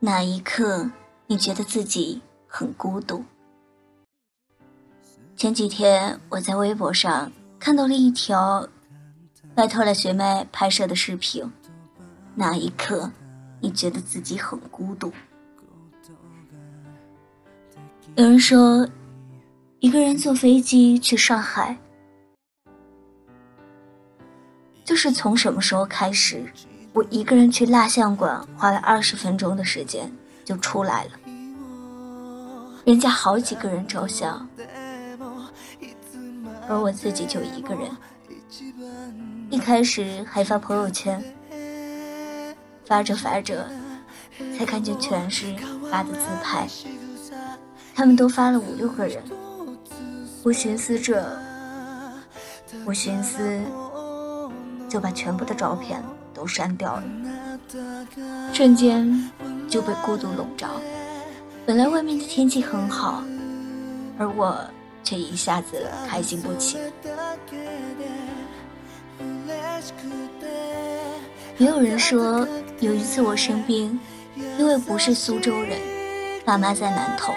哪一刻你觉得自己很孤独？前几天我在微博上看到了一条拜托了学妹拍摄的视频。哪一刻你觉得自己很孤独？有人说，一个人坐飞机去上海，就是从什么时候开始？我一个人去蜡像馆，花了二十分钟的时间就出来了。人家好几个人照相，而我自己就一个人。一开始还发朋友圈，发着发着，才看见全是发的自拍。他们都发了五六个人，我寻思着，我寻思，就把全部的照片。都删掉了，瞬间就被孤独笼罩。本来外面的天气很好，而我却一下子开心不起。也有人说，有一次我生病，因为不是苏州人，爸妈在南头，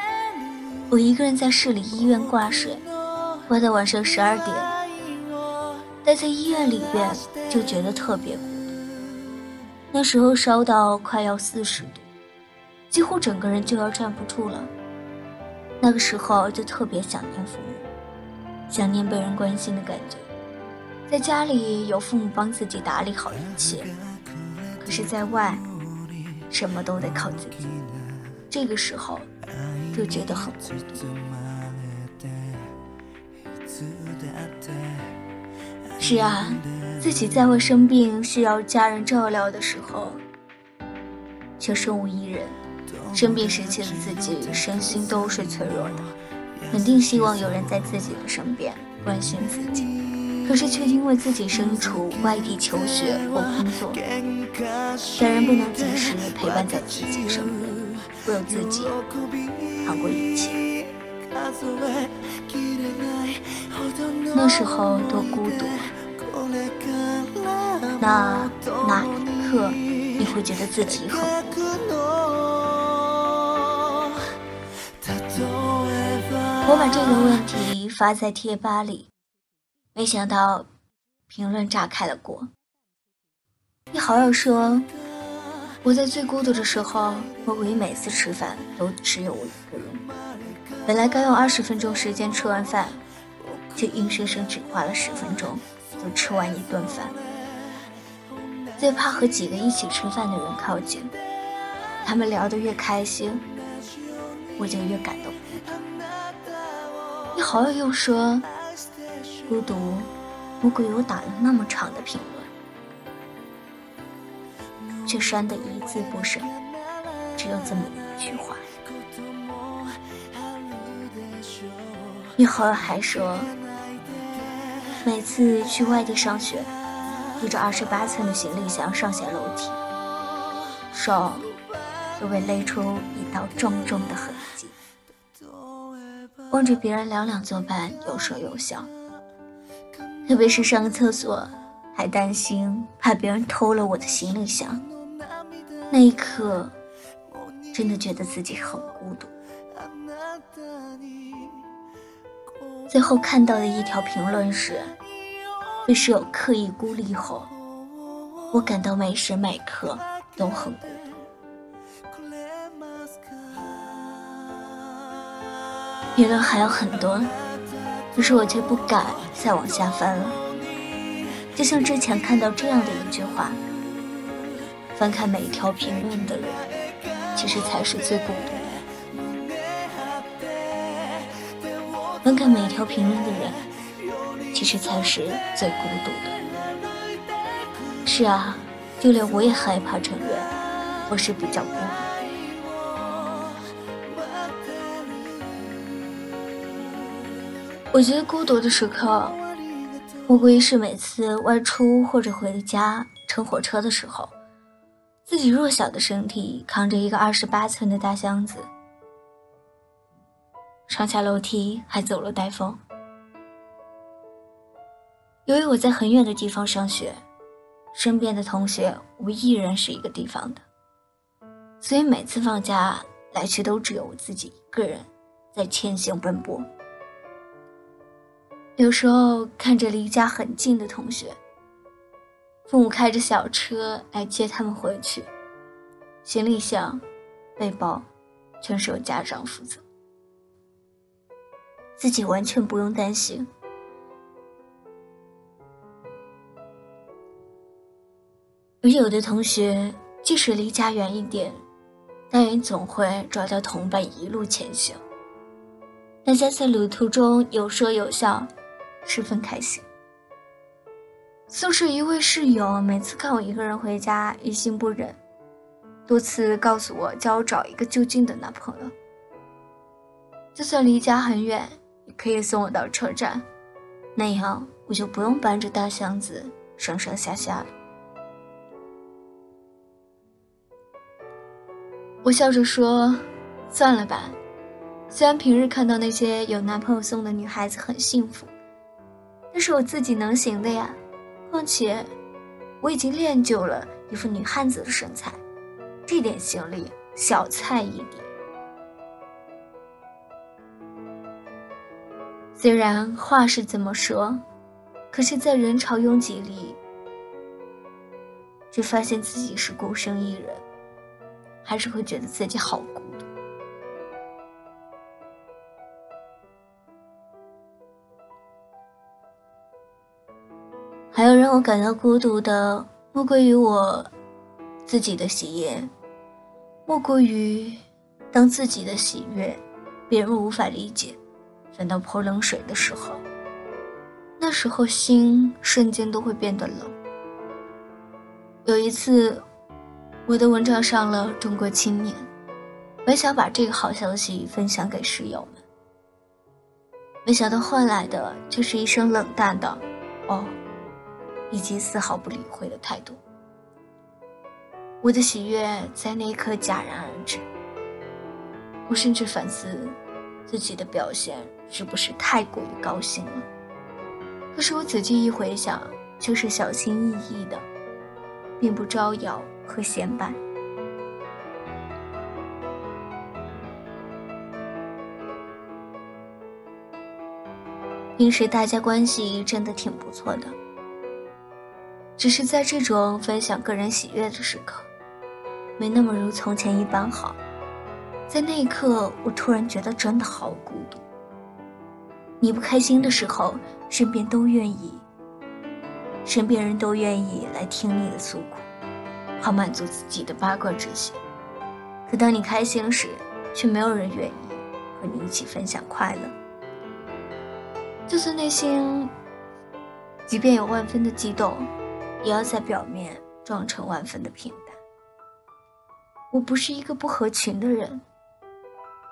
我一个人在市里医院挂水，挂到晚上十二点，待在医院里边就觉得特别。那时候烧到快要四十度，几乎整个人就要站不住了。那个时候就特别想念父母，想念被人关心的感觉。在家里有父母帮自己打理好一切，可是在外，什么都得靠自己。这个时候就觉得很孤独。是啊。自己在外生病需要家人照料的时候，却身无一人。生病时期的自己身心都是脆弱的，肯定希望有人在自己的身边关心自己，可是却因为自己身处外地求学或工作，家人不能及时陪伴在自己身边，唯有自己扛过一切。那时候多孤独啊。那哪一刻你会觉得自己很孤独？我把这个问题发在贴吧里，没想到评论炸开了锅。一好友说，我在最孤独的时候，我唯一每次吃饭都只有我一个人。本来该用二十分钟时间吃完饭，却硬生生只花了十分钟就吃完一顿饭。最怕和几个一起吃饭的人靠近，他们聊得越开心，我就越感动。你。好友又说，孤独，我给我打了那么长的评论，却删得一字不剩，只有这么一句话。一好友还说，每次去外地上学。提着二十八寸的行李箱上下楼梯，手都被勒出一道重重的痕迹。望着别人两两作伴，有说有笑。特别是上个厕所，还担心怕别人偷了我的行李箱。那一刻，真的觉得自己很孤独。最后看到的一条评论是。被室友刻意孤立后，我感到每时每刻都很孤独。评论还有很多，可是我却不敢再往下翻了。就像之前看到这样的一句话：翻看每一条评论的人，其实才是最孤独的。翻看每一条评论的人。其实才是最孤独的。是啊，就连我也害怕承认，我是比较孤独。我觉得孤独的时刻，莫过于是每次外出或者回家乘火车的时候，自己弱小的身体扛着一个二十八寸的大箱子，上下楼梯还走了带风。由于我在很远的地方上学，身边的同学无一人是一个地方的，所以每次放假来去都只有我自己一个人在前行奔波。有时候看着离家很近的同学，父母开着小车来接他们回去，行李箱、背包全是由家长负责，自己完全不用担心。而有的同学，即使离家远一点，但也总会找到同伴一路前行。大家在旅途中有说有笑，十分开心。宿舍一位室友每次看我一个人回家，于心不忍，多次告诉我叫我找一个就近的男朋友。就算离家很远，也可以送我到车站，那样我就不用搬着大箱子上上下下了。我笑着说：“算了吧，虽然平日看到那些有男朋友送的女孩子很幸福，但是我自己能行的呀。况且，我已经练就了一副女汉子的身材，这点行李小菜一碟。虽然话是这么说，可是，在人潮拥挤里，却发现自己是孤身一人。”还是会觉得自己好孤独。还有让我感到孤独的，莫过于我自己的喜悦，莫过于当自己的喜悦别人无法理解，反倒泼冷水的时候，那时候心瞬间都会变得冷。有一次。我的文章上了《中国青年》，本想把这个好消息分享给室友们，没想到换来的却是一声冷淡的“哦”，以及丝毫不理会的态度。我的喜悦在那一刻戛然而止。我甚至反思自己的表现是不是太过于高兴了。可是我仔细一回想，却是小心翼翼的，并不招摇。和显摆。平时大家关系真的挺不错的，只是在这种分享个人喜悦的时刻，没那么如从前一般好。在那一刻，我突然觉得真的好孤独。你不开心的时候，身边都愿意，身边人都愿意来听你的诉苦。好满足自己的八卦之心，可当你开心时，却没有人愿意和你一起分享快乐。就算内心即便有万分的激动，也要在表面装成万分的平淡。我不是一个不合群的人，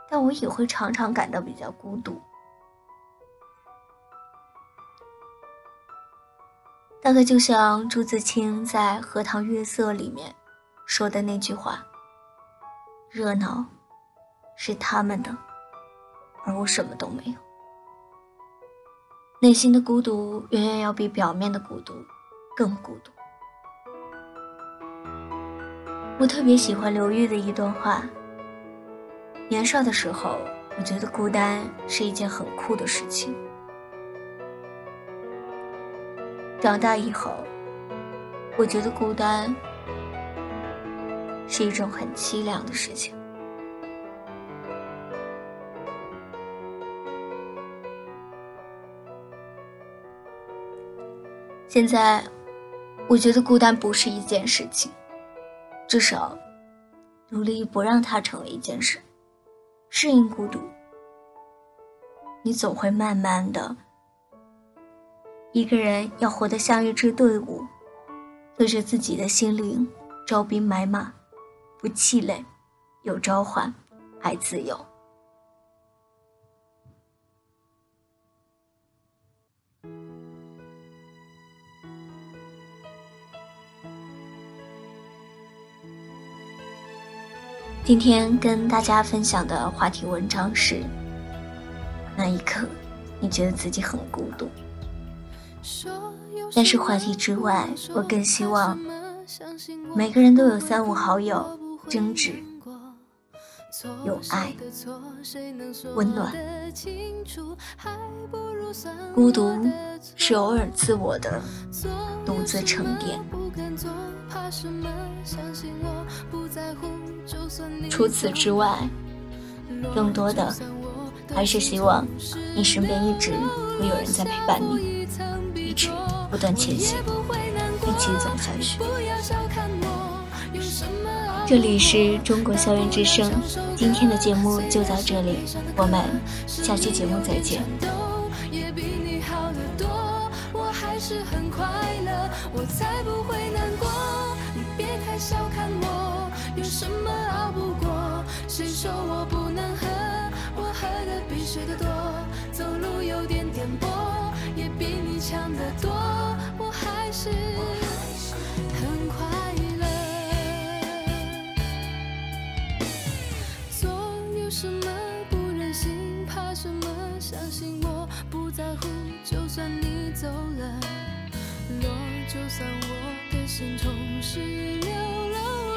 但我也会常常感到比较孤独。大概就像朱自清在《荷塘月色》里面说的那句话：“热闹是他们的，而我什么都没有。”内心的孤独远远要比表面的孤独更孤独。我特别喜欢刘玉的一段话：“年少的时候，我觉得孤单是一件很酷的事情。”长大以后，我觉得孤单是一种很凄凉的事情。现在，我觉得孤单不是一件事情，至少努力不让它成为一件事，适应孤独，你总会慢慢的。一个人要活得像一支队伍，对着自己的心灵招兵买马，不气馁，有召唤，爱自由。今天跟大家分享的话题文章是：那一刻，你觉得自己很孤独。但是话题之外，我更希望每个人都有三五好友，争执有爱，温暖。孤独是偶尔自我的独自沉淀。除此之外，更多的还是希望你身边一直会有人在陪伴你，一直不断前行，一起走下去。这里是中国校园之声，今天的节目就到这里，我们下期节目再见。谁说我不能喝？我喝的比谁的多，走路有点颠簸，比你强得多，我还是很快乐。做有什么不忍心，怕什么？相信我不在乎，就算你走了，落就算我的心从十六楼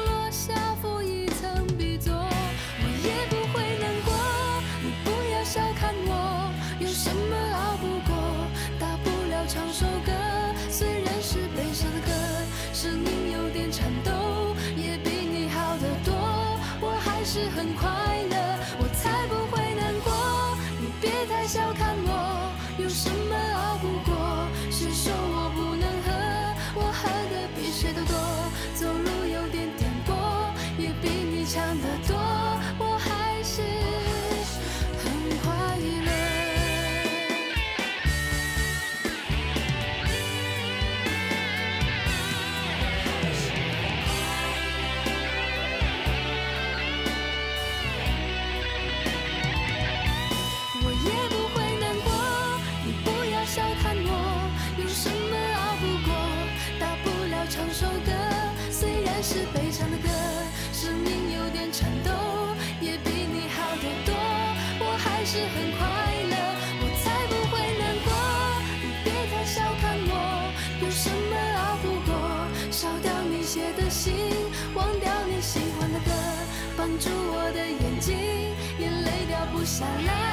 不想来。